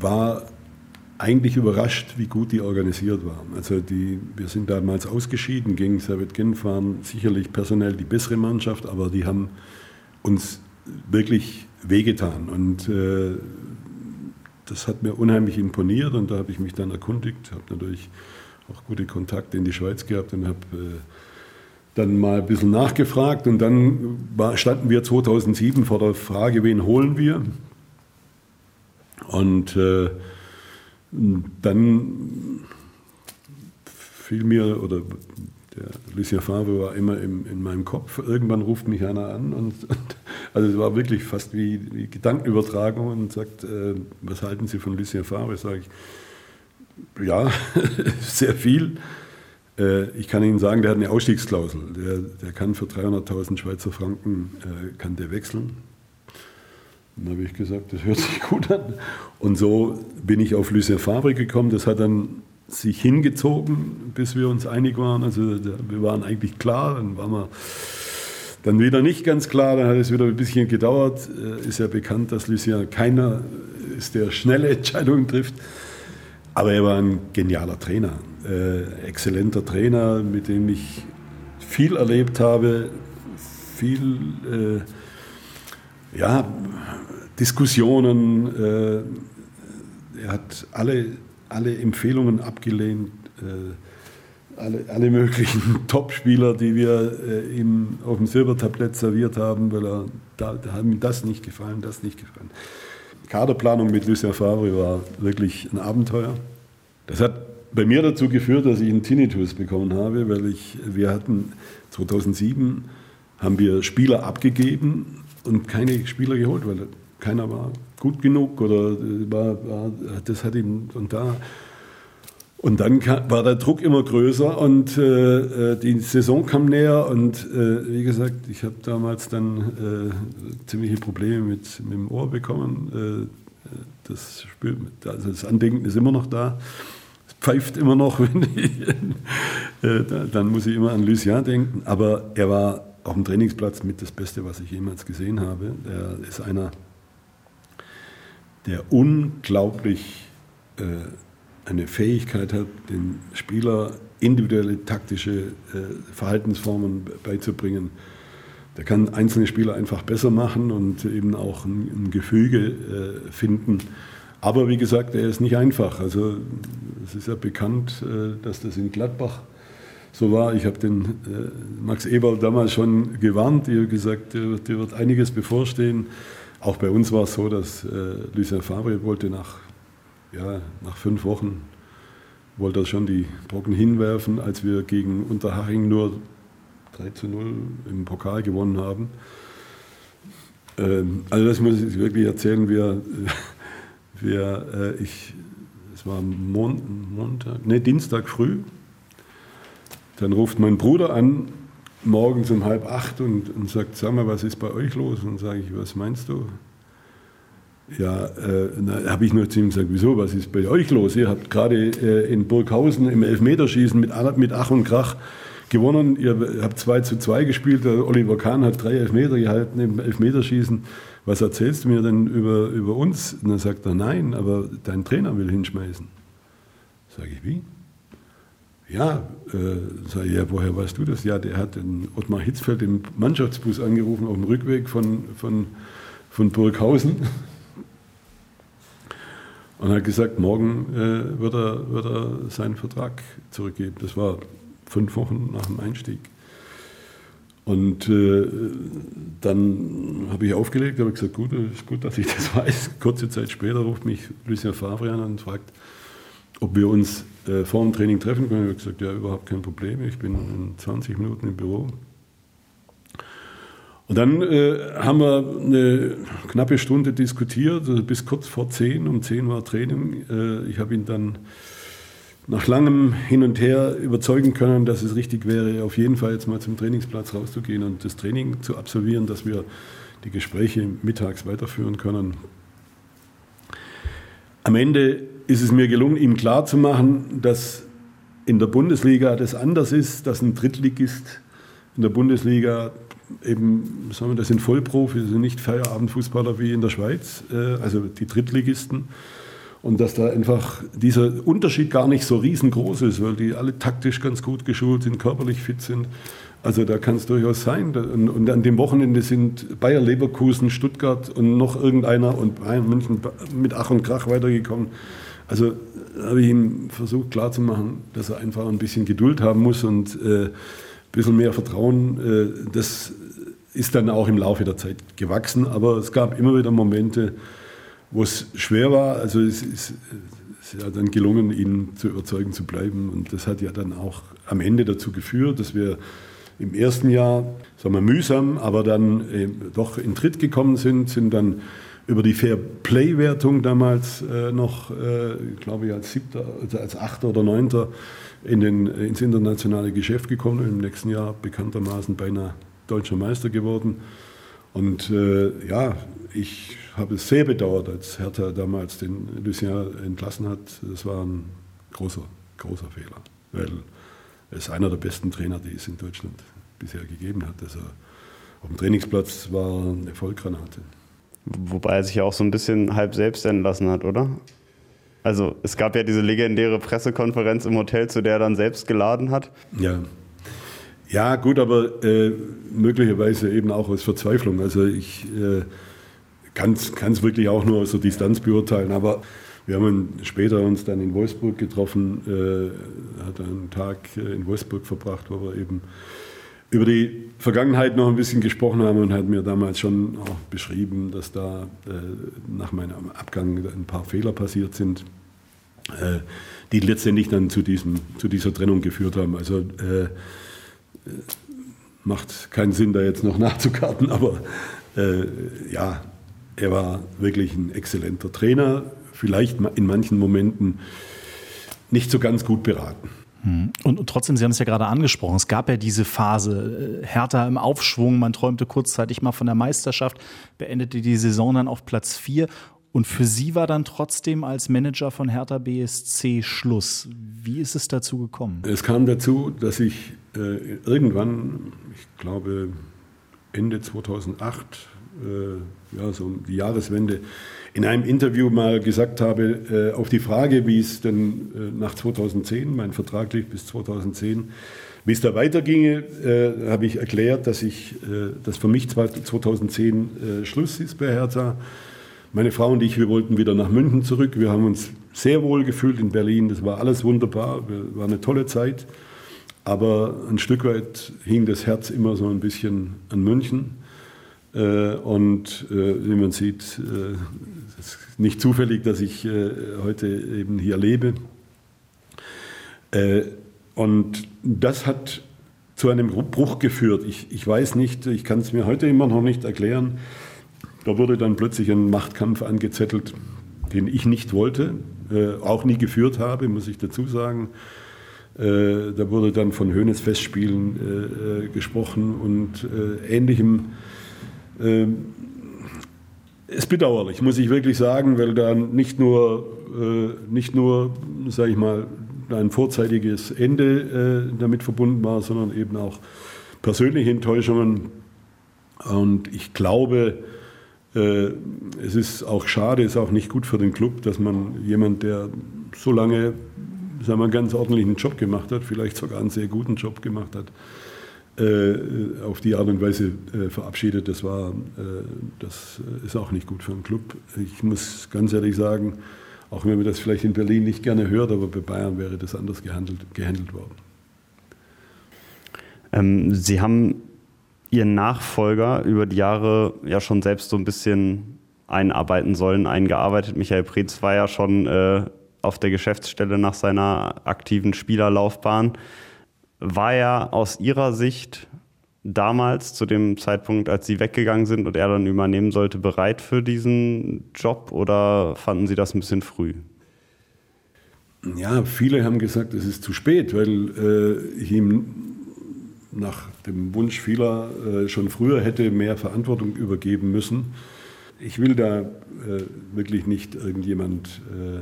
war eigentlich überrascht, wie gut die organisiert waren. Also die, wir sind damals ausgeschieden gegen Servet Genf, waren sicherlich personell die bessere Mannschaft, aber die haben uns wirklich wehgetan. Und äh, das hat mir unheimlich imponiert und da habe ich mich dann erkundigt, habe natürlich auch gute Kontakte in die Schweiz gehabt und habe äh, dann mal ein bisschen nachgefragt und dann war, standen wir 2007 vor der Frage, wen holen wir? Und äh, dann fiel mir, oder der Lucien Favre war immer im, in meinem Kopf, irgendwann ruft mich einer an und, und also es war wirklich fast wie, wie Gedankenübertragung und sagt, äh, was halten Sie von Lucien Favre? Sage ich, ja, sehr viel. Äh, ich kann Ihnen sagen, der hat eine Ausstiegsklausel. Der, der kann für 300.000 Schweizer Franken äh, kann der wechseln. Dann habe ich gesagt, das hört sich gut an. Und so bin ich auf Lucien Favre gekommen. Das hat dann sich hingezogen, bis wir uns einig waren. Also wir waren eigentlich klar, dann waren wir dann wieder nicht ganz klar, dann hat es wieder ein bisschen gedauert. Äh, ist ja bekannt, dass Lucien keiner ist, der schnelle Entscheidungen trifft. Aber er war ein genialer Trainer äh, exzellenter Trainer, mit dem ich viel erlebt habe, viel äh, ja, Diskussionen. Äh, er hat alle, alle Empfehlungen abgelehnt. Äh, alle, alle möglichen Topspieler, die wir äh, ihm auf dem Silbertablett serviert haben, weil er da, da hat ihm das nicht gefallen, das nicht gefallen. Kaderplanung mit Lucien Favre war wirklich ein Abenteuer. Das hat bei mir dazu geführt, dass ich einen Tinnitus bekommen habe, weil ich, wir hatten 2007 haben wir Spieler abgegeben und keine Spieler geholt, weil keiner war gut genug oder war, war das hat ihm und da und dann kam, war der Druck immer größer und äh, äh, die Saison kam näher und äh, wie gesagt, ich habe damals dann äh, ziemliche Probleme mit, mit dem Ohr bekommen. Äh, das, Spiel, also das Andenken ist immer noch da. Es pfeift immer noch, wenn ich, äh, dann muss ich immer an Lucien denken. Aber er war auf dem Trainingsplatz mit das Beste, was ich jemals gesehen habe. Er ist einer, der unglaublich eine Fähigkeit hat, den Spieler individuelle taktische äh, Verhaltensformen beizubringen. Der kann einzelne Spieler einfach besser machen und eben auch ein, ein Gefüge äh, finden. Aber wie gesagt, er ist nicht einfach. Also es ist ja bekannt, äh, dass das in Gladbach so war. Ich habe den äh, Max Eberl damals schon gewarnt. Ich habe gesagt, dir, dir, wird einiges bevorstehen. Auch bei uns war es so, dass äh, Lucien Favre wollte nach ja, nach fünf Wochen wollte er schon die Brocken hinwerfen, als wir gegen Unterhaching nur 3 zu 0 im Pokal gewonnen haben. Ähm, also das muss ich wirklich erzählen. Wir, wir, äh, ich, es war Mon Montag, nee, Dienstag früh. Dann ruft mein Bruder an, morgens um halb acht und, und sagt, sag mal, was ist bei euch los? Und sage ich, was meinst du? Ja, äh, da habe ich nur zu ihm gesagt, wieso, was ist bei euch los? Ihr habt gerade äh, in Burghausen im Elfmeterschießen mit, mit Ach und Krach gewonnen. Ihr habt 2 zu 2 gespielt. Der Oliver Kahn hat drei Elfmeter gehalten im Elfmeterschießen. Was erzählst du mir denn über, über uns? Und dann sagt er, nein, aber dein Trainer will hinschmeißen. Sage ich, wie? Ja, äh, sage ich, ja, woher weißt du das? Ja, der hat den Ottmar Hitzfeld im Mannschaftsbus angerufen auf dem Rückweg von, von, von Burghausen und hat gesagt, morgen äh, wird, er, wird er seinen Vertrag zurückgeben. Das war fünf Wochen nach dem Einstieg. Und äh, dann habe ich aufgelegt, habe gesagt, gut, ist gut, dass ich das weiß. Kurze Zeit später ruft mich Lucien Favre an und fragt, ob wir uns äh, vor dem Training treffen können. Ich habe gesagt, ja, überhaupt kein Problem. Ich bin in 20 Minuten im Büro. Und dann äh, haben wir eine knappe Stunde diskutiert, also bis kurz vor zehn. Um zehn war Training. Äh, ich habe ihn dann nach langem Hin und Her überzeugen können, dass es richtig wäre, auf jeden Fall jetzt mal zum Trainingsplatz rauszugehen und das Training zu absolvieren, dass wir die Gespräche mittags weiterführen können. Am Ende ist es mir gelungen, ihm klarzumachen, dass in der Bundesliga das anders ist, dass ein Drittligist in der Bundesliga eben, sagen wir, das sind Vollprofis, das sind nicht Feierabendfußballer wie in der Schweiz, äh, also die Drittligisten. Und dass da einfach dieser Unterschied gar nicht so riesengroß ist, weil die alle taktisch ganz gut geschult sind, körperlich fit sind. Also da kann es durchaus sein. Und an dem Wochenende sind Bayer Leverkusen, Stuttgart und noch irgendeiner und Bayern München mit Ach und Krach weitergekommen. Also habe ich ihm versucht klarzumachen, dass er einfach ein bisschen Geduld haben muss und äh, bisschen mehr Vertrauen, äh, das ist dann auch im Laufe der Zeit gewachsen. Aber es gab immer wieder Momente, wo es schwer war. Also es ist, es ist ja dann gelungen, ihn zu überzeugen zu bleiben. Und das hat ja dann auch am Ende dazu geführt, dass wir im ersten Jahr, sagen wir mühsam, aber dann doch in Tritt gekommen sind, sind dann über die Fair Play-Wertung damals äh, noch, äh, glaube ich, als siebter, also als achter oder neunter in den, ins internationale Geschäft gekommen im nächsten Jahr bekanntermaßen beinahe deutscher Meister geworden. Und äh, ja, ich habe es sehr bedauert, als Hertha damals den Lucien entlassen hat. Das war ein großer, großer Fehler, weil er ist einer der besten Trainer, die es in Deutschland bisher gegeben hat. Also auf dem Trainingsplatz war eine Vollgranate. Wobei er sich ja auch so ein bisschen halb selbst entlassen hat, oder? Also es gab ja diese legendäre Pressekonferenz im Hotel, zu der er dann selbst geladen hat. Ja, Ja, gut, aber äh, möglicherweise eben auch aus Verzweiflung. Also ich äh, kann es wirklich auch nur aus der Distanz beurteilen, aber wir haben später uns dann in Wolfsburg getroffen, äh, hat einen Tag äh, in Wolfsburg verbracht, wo wir eben über die Vergangenheit noch ein bisschen gesprochen haben und hat mir damals schon auch beschrieben, dass da äh, nach meinem Abgang ein paar Fehler passiert sind, äh, die letztendlich dann zu, diesem, zu dieser Trennung geführt haben. Also äh, macht keinen Sinn, da jetzt noch nachzukarten, aber äh, ja, er war wirklich ein exzellenter Trainer, vielleicht in manchen Momenten nicht so ganz gut beraten. Hm. Und, trotzdem, Sie haben es ja gerade angesprochen, es gab ja diese Phase, äh, Hertha im Aufschwung, man träumte kurzzeitig mal von der Meisterschaft, beendete die Saison dann auf Platz 4 und für Sie war dann trotzdem als Manager von Hertha BSC Schluss. Wie ist es dazu gekommen? Es kam dazu, dass ich äh, irgendwann, ich glaube Ende 2008, äh, ja, so um die Jahreswende, in einem Interview mal gesagt habe, äh, auf die Frage, wie es denn äh, nach 2010, mein Vertrag lief bis 2010, wie es da weiterginge, äh, habe ich erklärt, dass, ich, äh, dass für mich 2010 äh, Schluss ist bei Hertha. Meine Frau und ich, wir wollten wieder nach München zurück. Wir haben uns sehr wohl gefühlt in Berlin. Das war alles wunderbar, war eine tolle Zeit. Aber ein Stück weit hing das Herz immer so ein bisschen an München. Äh, und wie man sieht, nicht zufällig, dass ich heute eben hier lebe. Und das hat zu einem Bruch geführt. Ich, ich weiß nicht, ich kann es mir heute immer noch nicht erklären. Da wurde dann plötzlich ein Machtkampf angezettelt, den ich nicht wollte, auch nie geführt habe, muss ich dazu sagen. da wurde dann von Höhnes Festspielen gesprochen und ähnlichem ähm, ist bedauerlich, muss ich wirklich sagen, weil da nicht nur, äh, nicht nur sage ich mal, ein vorzeitiges Ende äh, damit verbunden war, sondern eben auch persönliche Enttäuschungen. Und ich glaube, äh, es ist auch schade, es ist auch nicht gut für den Club, dass man jemand, der so lange sagen wir, einen ganz ordentlichen Job gemacht hat, vielleicht sogar einen sehr guten Job gemacht hat, auf die Art und Weise äh, verabschiedet. Das, war, äh, das ist auch nicht gut für einen Club. Ich muss ganz ehrlich sagen, auch wenn man das vielleicht in Berlin nicht gerne hört, aber bei Bayern wäre das anders gehandelt, gehandelt worden. Ähm, Sie haben Ihren Nachfolger über die Jahre ja schon selbst so ein bisschen einarbeiten sollen, eingearbeitet. Michael Preetz war ja schon äh, auf der Geschäftsstelle nach seiner aktiven Spielerlaufbahn. War er aus Ihrer Sicht damals, zu dem Zeitpunkt, als Sie weggegangen sind und er dann übernehmen sollte, bereit für diesen Job oder fanden Sie das ein bisschen früh? Ja, viele haben gesagt, es ist zu spät, weil äh, ich ihm nach dem Wunsch vieler äh, schon früher hätte mehr Verantwortung übergeben müssen. Ich will da äh, wirklich nicht irgendjemand äh,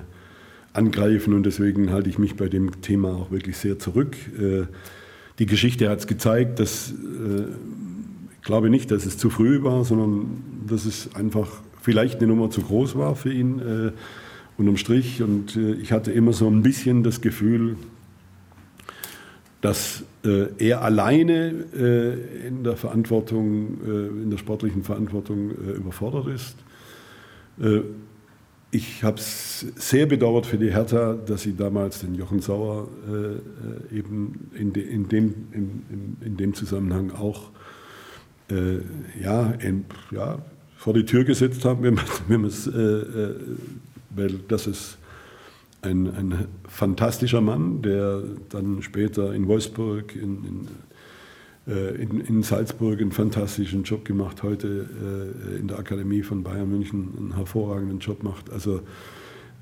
angreifen und deswegen halte ich mich bei dem Thema auch wirklich sehr zurück. Äh, die Geschichte hat es gezeigt, dass äh, ich glaube nicht, dass es zu früh war, sondern dass es einfach vielleicht eine Nummer zu groß war für ihn äh, unterm Strich. Und ich hatte immer so ein bisschen das Gefühl, dass er alleine in der Verantwortung, in der sportlichen Verantwortung überfordert ist ich habe es sehr bedauert für die Hertha, dass sie damals den Jochen Sauer äh, eben in, de, in, dem, in, in, dem Zusammenhang auch äh, ja, ja, vor die Tür gesetzt haben, wenn man, wenn äh, äh, weil das ist ein, ein fantastischer Mann, der dann später in Wolfsburg, in, in äh, in, in, Salzburg einen fantastischen Job gemacht, heute äh, in der Akademie von Bayern München einen hervorragenden Job macht. Also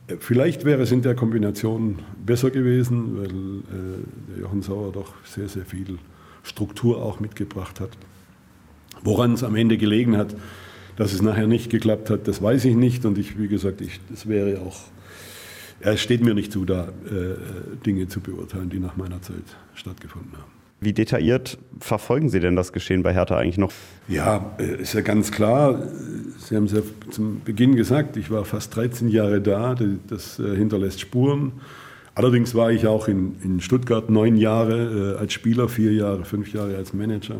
äh, vielleicht wäre es in der Kombination besser gewesen, weil der Jochen Sauer doch sehr, sehr viel Struktur auch mitgebracht hat. Woran es am Ende gelegen hat, dass es nachher nicht geklappt hat, das weiß ich nicht. Und ich, wie gesagt, ich, das wäre auch, es steht mir nicht zu, da äh, Dinge zu beurteilen, die nach meiner Zeit stattgefunden haben. Wie detailliert verfolgen Sie denn das Geschehen bei Hertha eigentlich noch? Ja, äh, ist ja ganz klar. Sie haben es ja zum Beginn gesagt, ich war fast 13 Jahre da. Das äh, hinterlässt Spuren. Allerdings war ich auch in, in Stuttgart neun Jahre äh, als Spieler, vier Jahre, fünf Jahre als Manager.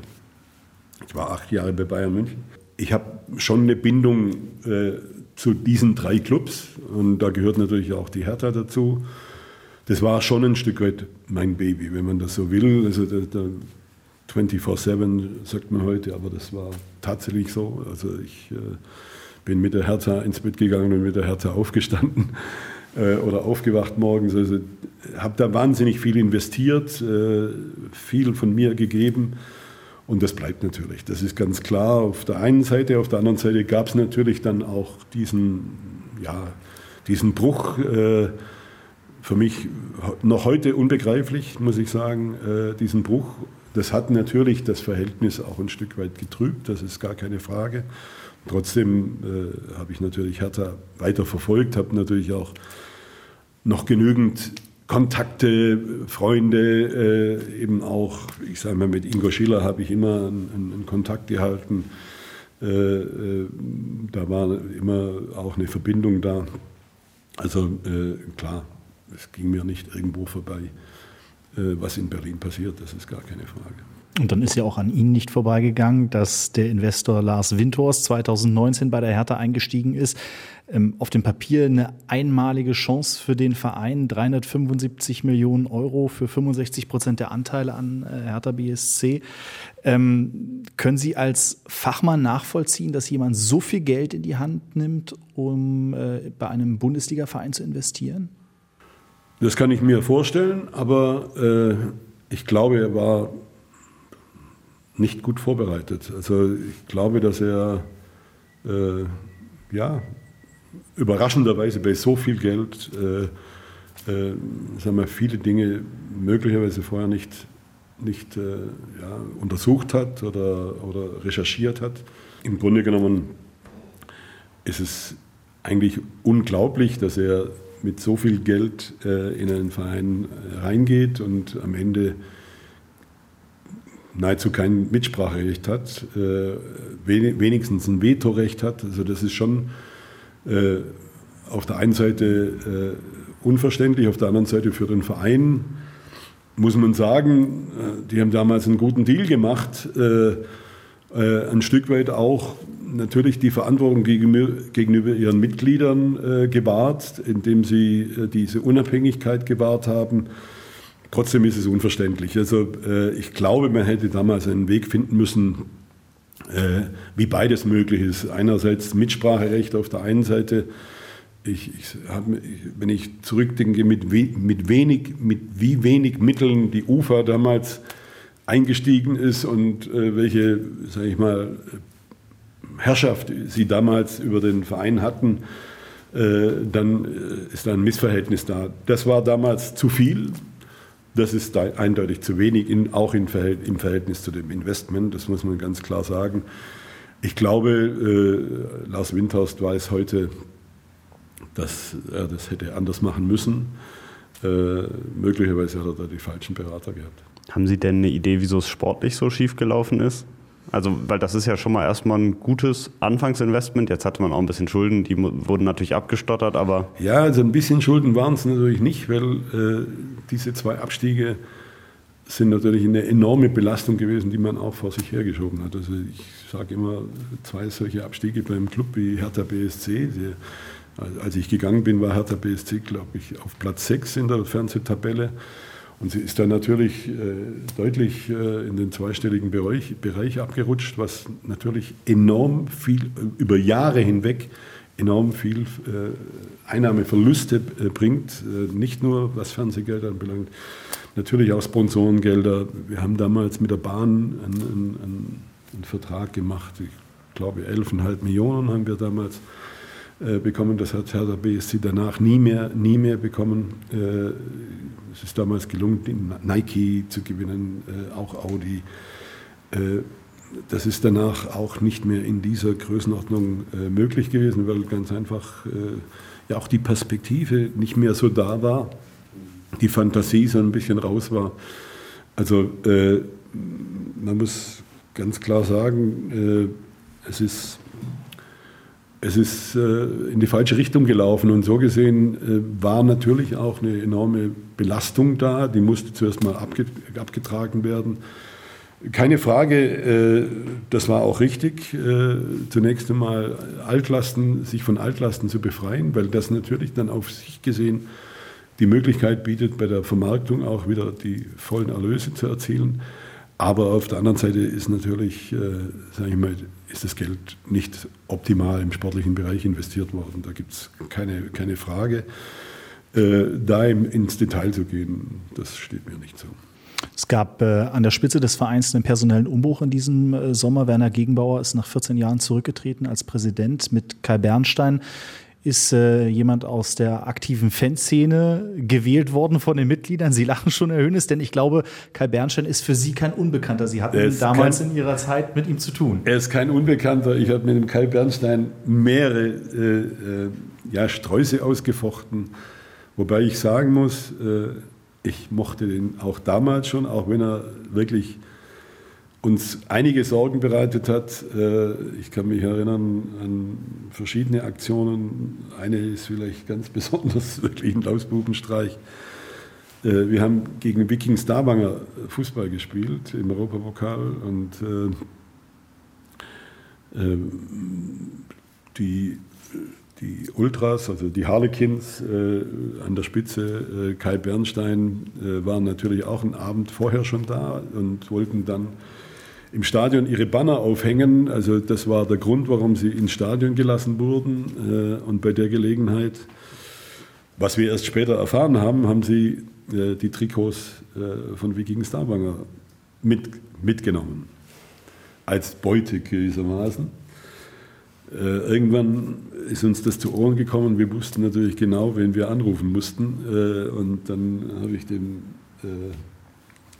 Ich war acht Jahre bei Bayern München. Ich habe schon eine Bindung äh, zu diesen drei Clubs und da gehört natürlich auch die Hertha dazu. Das war schon ein Stück weit mein Baby, wenn man das so will. Also der, der 24-7 sagt man heute, aber das war tatsächlich so. Also ich äh, bin mit der Hertha ins Bett gegangen und mit der Hertha aufgestanden äh, oder aufgewacht morgens. Also habe da wahnsinnig viel investiert, äh, viel von mir gegeben. Und das bleibt natürlich. Das ist ganz klar auf der einen Seite. Auf der anderen Seite gab es natürlich dann auch diesen, ja, diesen Bruch. Äh, für mich noch heute unbegreiflich, muss ich sagen, äh, diesen Bruch. Das hat natürlich das Verhältnis auch ein Stück weit getrübt, das ist gar keine Frage. Trotzdem äh, habe ich natürlich Hertha weiter verfolgt, habe natürlich auch noch genügend Kontakte, Freunde, äh, eben auch, ich sage mal, mit Ingo Schiller habe ich immer einen, einen Kontakt gehalten. Äh, äh, da war immer auch eine Verbindung da. Also äh, klar, es ging mir nicht irgendwo vorbei, äh, was in Berlin passiert, das ist gar keine Frage. Und dann ist ja auch an Ihnen nicht vorbeigegangen, dass der Investor Lars Windhorst 2019 bei der Hertha eingestiegen ist. Ähm, auf dem Papier eine einmalige Chance für den Verein, 375 Millionen Euro für 65 Prozent der Anteile an äh, Hertha BSC. Ähm, können Sie als Fachmann nachvollziehen, dass jemand so viel Geld in die Hand nimmt, um äh, bei einem Bundesliga-Verein zu investieren? Das kann ich mir vorstellen, aber äh, ich glaube, er war nicht gut vorbereitet. Also ich glaube, dass er äh, ja, überraschenderweise bei so viel Geld äh, äh, wir, viele Dinge möglicherweise vorher nicht, nicht äh, ja, untersucht hat oder, oder recherchiert hat. Im Grunde genommen ist es eigentlich unglaublich, dass er mit so viel Geld äh, in einen Verein reingeht und am Ende nahezu kein Mitspracherecht hat, äh, wenigstens ein Vetorecht hat. Also das ist schon äh, auf der einen Seite äh, unverständlich, auf der anderen Seite für den Verein muss man sagen, die haben damals einen guten Deal gemacht, ein Stück weit auch natürlich die Verantwortung gegenüber ihren Mitgliedern gewahrt, indem sie diese Unabhängigkeit gewahrt haben Trotzdem ist es unverständlich. Also äh, ich glaube, man hätte damals einen Weg finden müssen, äh, wie beides möglich ist. Einerseits Mitspracherecht auf der einen Seite. Ich, ich hab, wenn ich zurückdenke, mit, we, mit, wenig, mit wie wenig Mitteln die UFA damals eingestiegen ist und äh, welche, sage ich mal, Herrschaft sie damals über den Verein hatten, äh, dann äh, ist ein Missverhältnis da. Das war damals zu viel. Das ist eindeutig zu wenig, auch im Verhältnis zu dem Investment, das muss man ganz klar sagen. Ich glaube, äh, Lars Windhorst weiß heute, dass er das hätte anders machen müssen. Möglicherweise hat er da die falschen Berater gehabt. Haben Sie denn eine Idee, wieso es sportlich so schief gelaufen ist? Also, weil das ist ja schon mal erstmal ein gutes Anfangsinvestment. Jetzt hatte man auch ein bisschen Schulden, die wurden natürlich abgestottert, aber. Ja, also ein bisschen Schulden waren es natürlich nicht, weil äh, diese zwei Abstiege sind natürlich eine enorme Belastung gewesen, die man auch vor sich hergeschoben hat. Also ich sage immer, zwei solche Abstiege beim Club wie Hertha BSC. Die, als ich gegangen bin, war Hertha BSC, glaube ich, auf Platz 6 in der Fernsehtabelle. Und sie ist dann natürlich äh, deutlich äh, in den zweistelligen Bereich, Bereich, abgerutscht, was natürlich enorm viel, äh, über Jahre hinweg enorm viel äh, Einnahmeverluste äh, bringt. Äh, nicht nur was Fernsehgeld anbelangt, natürlich auch Sponsorengelder. Wir haben damals mit der Bahn einen, einen, einen Vertrag gemacht, ich glaube 11,5 Millionen haben wir damals bekommen. Das hat Hertha BSC danach nie mehr, nie mehr bekommen. Es ist damals gelungen, Nike zu gewinnen, äh, auch Audi. Äh, das ist danach auch nicht mehr in dieser Größenordnung äh, möglich gewesen, weil ganz einfach ja auch die Perspektive nicht mehr so da war, die Fantasie so ein bisschen raus war. Also man muss ganz klar sagen, es ist es ist äh, in die falsche Richtung gelaufen und so gesehen äh, war natürlich auch eine enorme Belastung da. Die musste zuerst mal abge abgetragen werden. Keine Frage, äh, das war auch richtig, zunächst einmal Altlasten, sich von Altlasten zu befreien, weil das natürlich dann auf sich gesehen die Möglichkeit bietet, bei der Vermarktung auch wieder die vollen Erlöse zu erzielen. Aber auf der anderen Seite ist natürlich, äh, sage ich mal, ist das Geld nicht optimal im sportlichen Bereich investiert worden. Da gibt es keine, keine Frage. Äh, da ins Detail zu gehen, das steht mir nicht so. Es gab äh, an der Spitze des Vereins einen personellen Umbruch in diesem äh, Sommer. Werner Gegenbauer ist nach 14 Jahren zurückgetreten als Präsident mit Kai Bernstein ist äh, jemand aus der aktiven Fanszene gewählt worden von den Mitgliedern. Sie lachen schon, Herr Hönes, denn ich glaube, Kai Bernstein ist für Sie kein Unbekannter. Sie hatten damals kein, in Ihrer Zeit mit ihm zu tun. Er ist kein Unbekannter. Ich habe mit dem Kai Bernstein mehrere äh, äh, ja, Sträuße ausgefochten. Wobei ich sagen muss, äh, ich mochte den auch damals schon, auch wenn er wirklich uns einige Sorgen bereitet hat. Äh, ich kann mich erinnern an verschiedene Aktionen. Eine ist vielleicht ganz besonders wirklich ein Lausbubenstreich. Äh, wir haben gegen Viking Starbanger Fußball gespielt im Europapokal und äh, die, die Ultras, also die Harlequins an der Spitze, Kai Bernstein, waren natürlich auch einen Abend vorher schon da und wollten dann im Stadion ihre Banner aufhängen. Also das war der Grund, warum sie ins Stadion gelassen wurden. Äh, und bei der Gelegenheit, was wir erst später erfahren haben, haben sie äh, die Trikots äh, von Viking Starbanger mit, mitgenommen. Als Beute gewissermaßen. Irgendwann ist uns das zu Ohren gekommen. Wir wussten natürlich genau, wen wir anrufen mussten. Und dann habe ich dem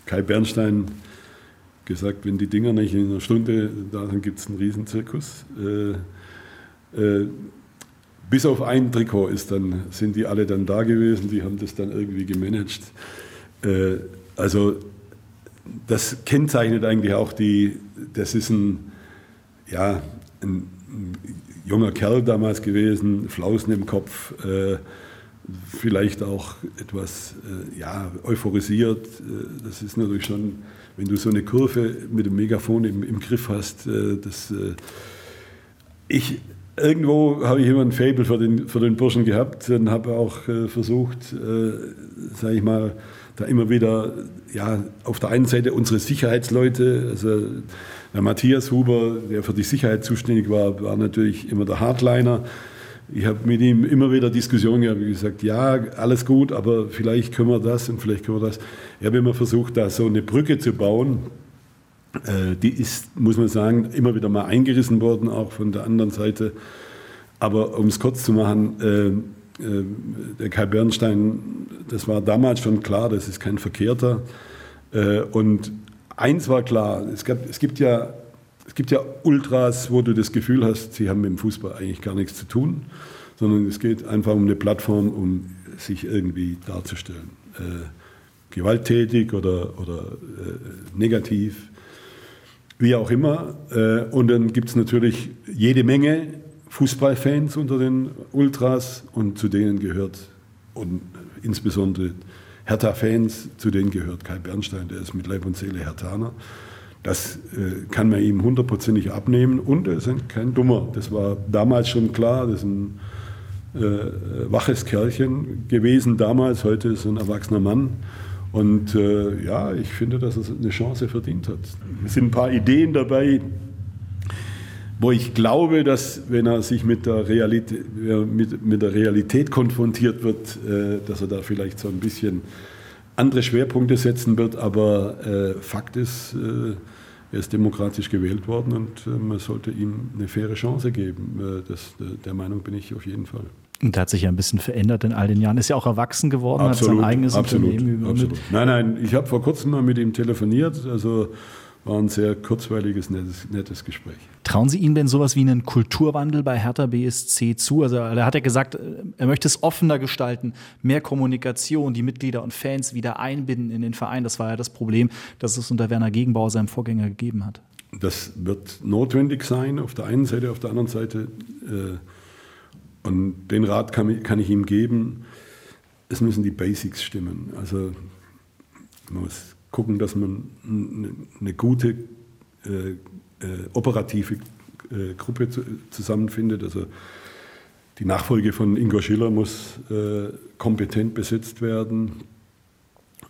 Kai Bernstein gesagt, wenn die Dinger nicht in einer Stunde da sind, gibt es einen Riesenzirkus. Äh, äh, bis auf ein Trikot ist dann, sind die alle dann da gewesen, die haben das dann irgendwie gemanagt. Äh, also das kennzeichnet eigentlich auch die, das ist ein, ja, ein, ein junger Kerl damals gewesen, Flausen im Kopf, äh, vielleicht auch etwas äh, ja, euphorisiert. Äh, das ist natürlich schon wenn du so eine Kurve mit dem Megafon im, im Griff hast, äh, das, ich, irgendwo habe ich immer ein Fable für den, für den Burschen gehabt und habe auch versucht, sage ich mal, da immer wieder, ja, auf der einen Seite unsere Sicherheitsleute, also der Matthias Huber, der für die Sicherheit zuständig war, war natürlich immer der Hardliner. Ich habe mit ihm immer wieder Diskussionen gehabt, gesagt, ja, alles gut, aber vielleicht können wir das und vielleicht können wir das. Ich habe immer versucht, da so eine Brücke zu bauen. Äh, die ist, muss man sagen, immer wieder mal eingerissen worden, auch von der anderen Seite. Aber um es kurz zu machen, äh, äh, der Kai Bernstein, das war damals schon klar, das ist kein Verkehrter. Und eins war klar, es, gab, es gibt ja es gibt ja Ultras, wo du das Gefühl hast, sie haben mit dem Fußball eigentlich gar nichts zu tun, sondern es geht einfach um eine Plattform, um sich irgendwie darzustellen. Äh, gewalttätig oder, oder äh, negativ, wie auch immer. Äh, und dann gibt es natürlich jede Menge Fußballfans unter den Ultras und zu denen gehört und insbesondere Hertha-Fans, zu denen gehört Kai Bernstein, der ist mit Leib und Seele Hertaner. Das äh, kann man ihm hundertprozentig abnehmen und er ist kein Dummer. Das war damals schon klar, das ist ein äh, waches Kerlchen gewesen damals, heute ist er ein erwachsener Mann. Und äh, ja, ich finde, dass er eine Chance verdient hat. Es sind ein paar Ideen dabei, wo ich glaube, dass wenn er sich mit der Realität, mit, mit der Realität konfrontiert wird, äh, dass er da vielleicht so ein bisschen andere Schwerpunkte setzen wird. Aber äh, Fakt ist, äh, er ist demokratisch gewählt worden und äh, man sollte ihm eine faire Chance geben. Äh, das, der Meinung bin ich auf jeden Fall. Und der hat sich ja ein bisschen verändert in all den Jahren. Ist ja auch erwachsen geworden, absolut, hat sein eigenes absolut, Unternehmen absolut. Nein, nein, ich habe vor kurzem mal mit ihm telefoniert. Also war ein sehr kurzweiliges, nettes, nettes, Gespräch. Trauen Sie ihm denn sowas wie einen Kulturwandel bei Hertha BSC zu? Also er hat ja gesagt, er möchte es offener gestalten, mehr Kommunikation, die Mitglieder und Fans wieder einbinden in den Verein. Das war ja das Problem, das es unter Werner Gegenbauer, seinem Vorgänger, gegeben hat. das wird notwendig sein, auf der einen Seite, auf der anderen Seite. Äh, und den Rat kann, kann ich ihm geben, es müssen die Basics stimmen. Also man muss gucken, dass man eine gute äh, äh, operative äh, Gruppe zu, zusammenfindet. Also die Nachfolge von Ingo Schiller muss äh, kompetent besetzt werden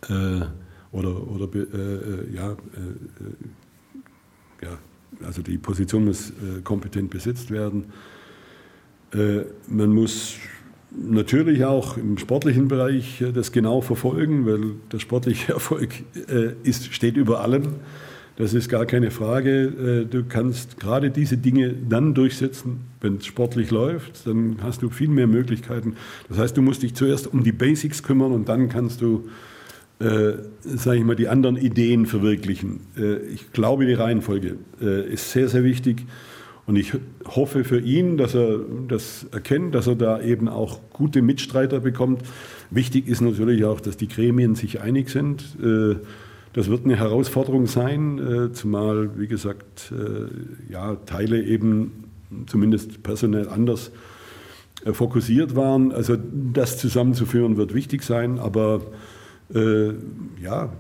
äh, oder, oder äh, ja, ja, also die Position muss kompetent besetzt werden. man muss natürlich auch im sportlichen Bereich das genau verfolgen, weil der sportliche Erfolg ist, steht über allem. Das ist gar keine Frage. Äh, du kannst gerade diese Dinge dann durchsetzen, wenn es sportlich läuft. Dann hast du viel mehr Möglichkeiten. Das heißt, du musst dich zuerst um die Basics kümmern und dann kannst du, äh, sage ich mal, die anderen Ideen verwirklichen. Äh, ich glaube, die Reihenfolge äh, ist sehr, sehr wichtig. Und ich hoffe für ihn, dass er das erkennt, dass er da eben auch gute Mitstreiter bekommt. Wichtig ist natürlich auch, dass die Gremien sich einig sind. Äh, das wird eine Herausforderung sein, äh, zumal, wie gesagt, äh, ja, Teile eben zumindest personell anders fokussiert waren. Also das zusammenzuführen wird wichtig sein, aber ja,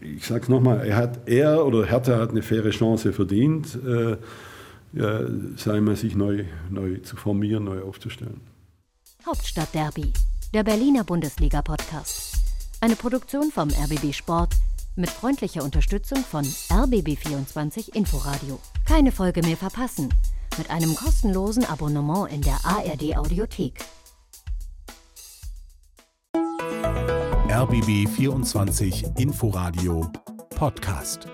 ich sage es nochmal, er, hat, er oder Hertha hat eine faire Chance verdient, äh, ja, sei mal sich neu, neu zu formieren, neu aufzustellen. Hauptstadtderby, der Berliner Bundesliga-Podcast. Eine Produktion vom RBB Sport mit freundlicher Unterstützung von RBB24 Inforadio. Keine Folge mehr verpassen. Mit einem kostenlosen Abonnement in der ARD Audiothek. RBB 24 Inforadio Podcast.